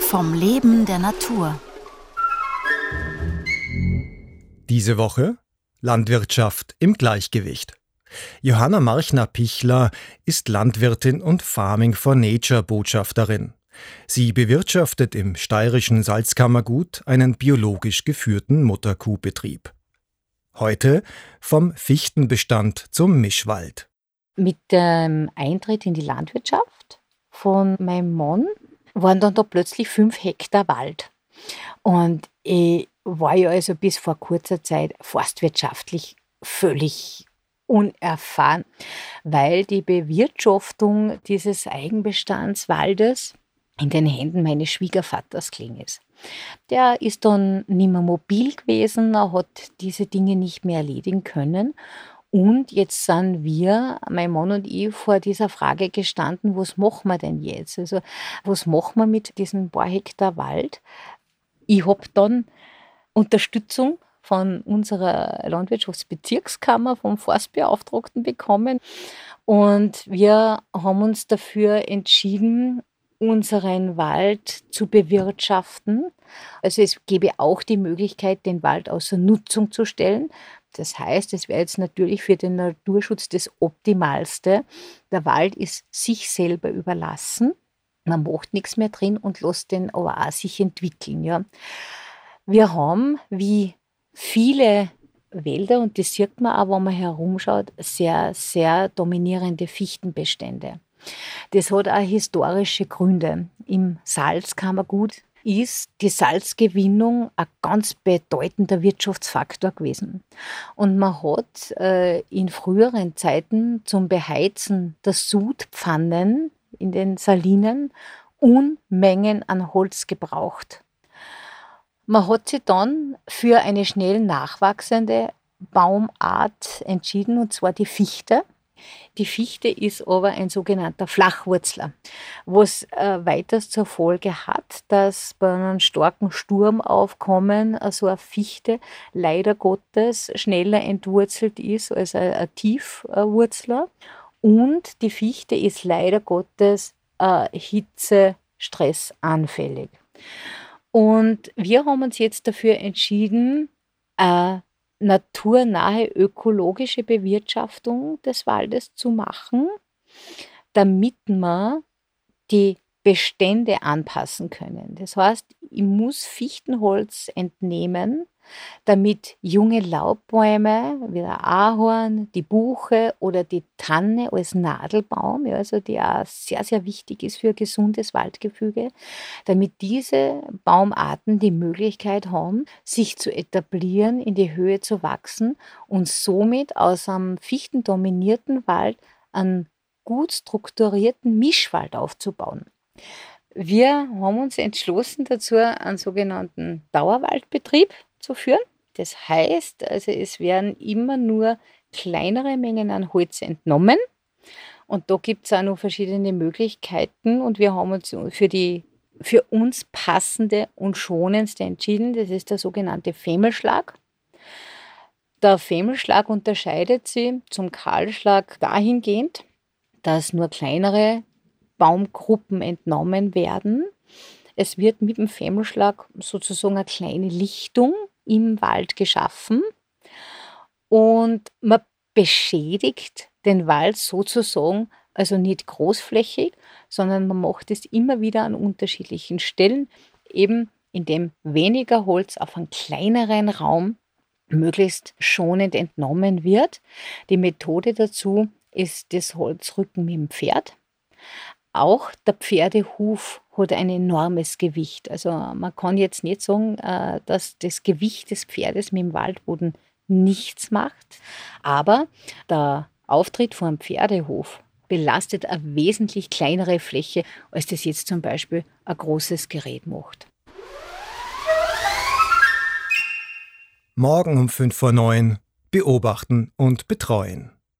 Vom Leben der Natur. Diese Woche Landwirtschaft im Gleichgewicht. Johanna Marchner-Pichler ist Landwirtin und Farming for Nature Botschafterin. Sie bewirtschaftet im steirischen Salzkammergut einen biologisch geführten Mutterkuhbetrieb. Heute vom Fichtenbestand zum Mischwald. Mit dem Eintritt in die Landwirtschaft von meinem Mann waren dann da plötzlich fünf Hektar Wald. Und ich war ja also bis vor kurzer Zeit forstwirtschaftlich völlig unerfahren, weil die Bewirtschaftung dieses Eigenbestandswaldes in den Händen meines Schwiegervaters gelegen ist. Der ist dann nicht mehr mobil gewesen, er hat diese Dinge nicht mehr erledigen können. Und jetzt sind wir, mein Mann und ich, vor dieser Frage gestanden, was machen wir denn jetzt? Also, was machen wir mit diesem paar Hektar Wald? Ich habe dann Unterstützung von unserer Landwirtschaftsbezirkskammer, vom Forstbeauftragten bekommen. Und wir haben uns dafür entschieden, unseren Wald zu bewirtschaften. Also es gäbe auch die Möglichkeit, den Wald außer Nutzung zu stellen. Das heißt, es wäre jetzt natürlich für den Naturschutz das Optimalste. Der Wald ist sich selber überlassen. Man macht nichts mehr drin und lässt den aber auch sich entwickeln. Ja. Wir haben, wie viele Wälder, und das sieht man auch, wenn man herumschaut, sehr, sehr dominierende Fichtenbestände. Das hat auch historische Gründe. Im Salzkammergut ist die Salzgewinnung ein ganz bedeutender Wirtschaftsfaktor gewesen. Und man hat äh, in früheren Zeiten zum Beheizen der Sudpfannen in den Salinen Unmengen an Holz gebraucht. Man hat sich dann für eine schnell nachwachsende Baumart entschieden, und zwar die Fichte. Die Fichte ist aber ein sogenannter Flachwurzler, was äh, weiters zur Folge hat, dass bei einem starken Sturmaufkommen äh, so eine Fichte leider Gottes schneller entwurzelt ist als ein, ein Tiefwurzler. Und die Fichte ist leider Gottes äh, hitzestressanfällig. Und wir haben uns jetzt dafür entschieden, eine naturnahe ökologische Bewirtschaftung des Waldes zu machen, damit man die Bestände anpassen können. Das heißt, ich muss Fichtenholz entnehmen, damit junge Laubbäume wie der Ahorn, die Buche oder die Tanne als Nadelbaum, ja, also die auch sehr, sehr wichtig ist für gesundes Waldgefüge, damit diese Baumarten die Möglichkeit haben, sich zu etablieren, in die Höhe zu wachsen und somit aus einem fichtendominierten Wald einen gut strukturierten Mischwald aufzubauen. Wir haben uns entschlossen dazu, einen sogenannten Dauerwaldbetrieb zu führen. Das heißt, also es werden immer nur kleinere Mengen an Holz entnommen. Und da gibt es auch noch verschiedene Möglichkeiten. Und wir haben uns für die für uns passende und schonendste entschieden. Das ist der sogenannte Femmelschlag. Der Femmelschlag unterscheidet sich zum Kahlschlag dahingehend, dass nur kleinere Baumgruppen entnommen werden. Es wird mit dem Femmelschlag sozusagen eine kleine Lichtung im Wald geschaffen und man beschädigt den Wald sozusagen, also nicht großflächig, sondern man macht es immer wieder an unterschiedlichen Stellen, eben indem weniger Holz auf einen kleineren Raum möglichst schonend entnommen wird. Die Methode dazu ist das Holzrücken mit dem Pferd. Auch der Pferdehuf hat ein enormes Gewicht. Also man kann jetzt nicht sagen, äh, dass das Gewicht des Pferdes mit dem Waldboden nichts macht, aber der Auftritt vor einem Pferdehof belastet eine wesentlich kleinere Fläche, als das jetzt zum Beispiel ein großes Gerät macht. Morgen um 5 vor 9 beobachten und betreuen.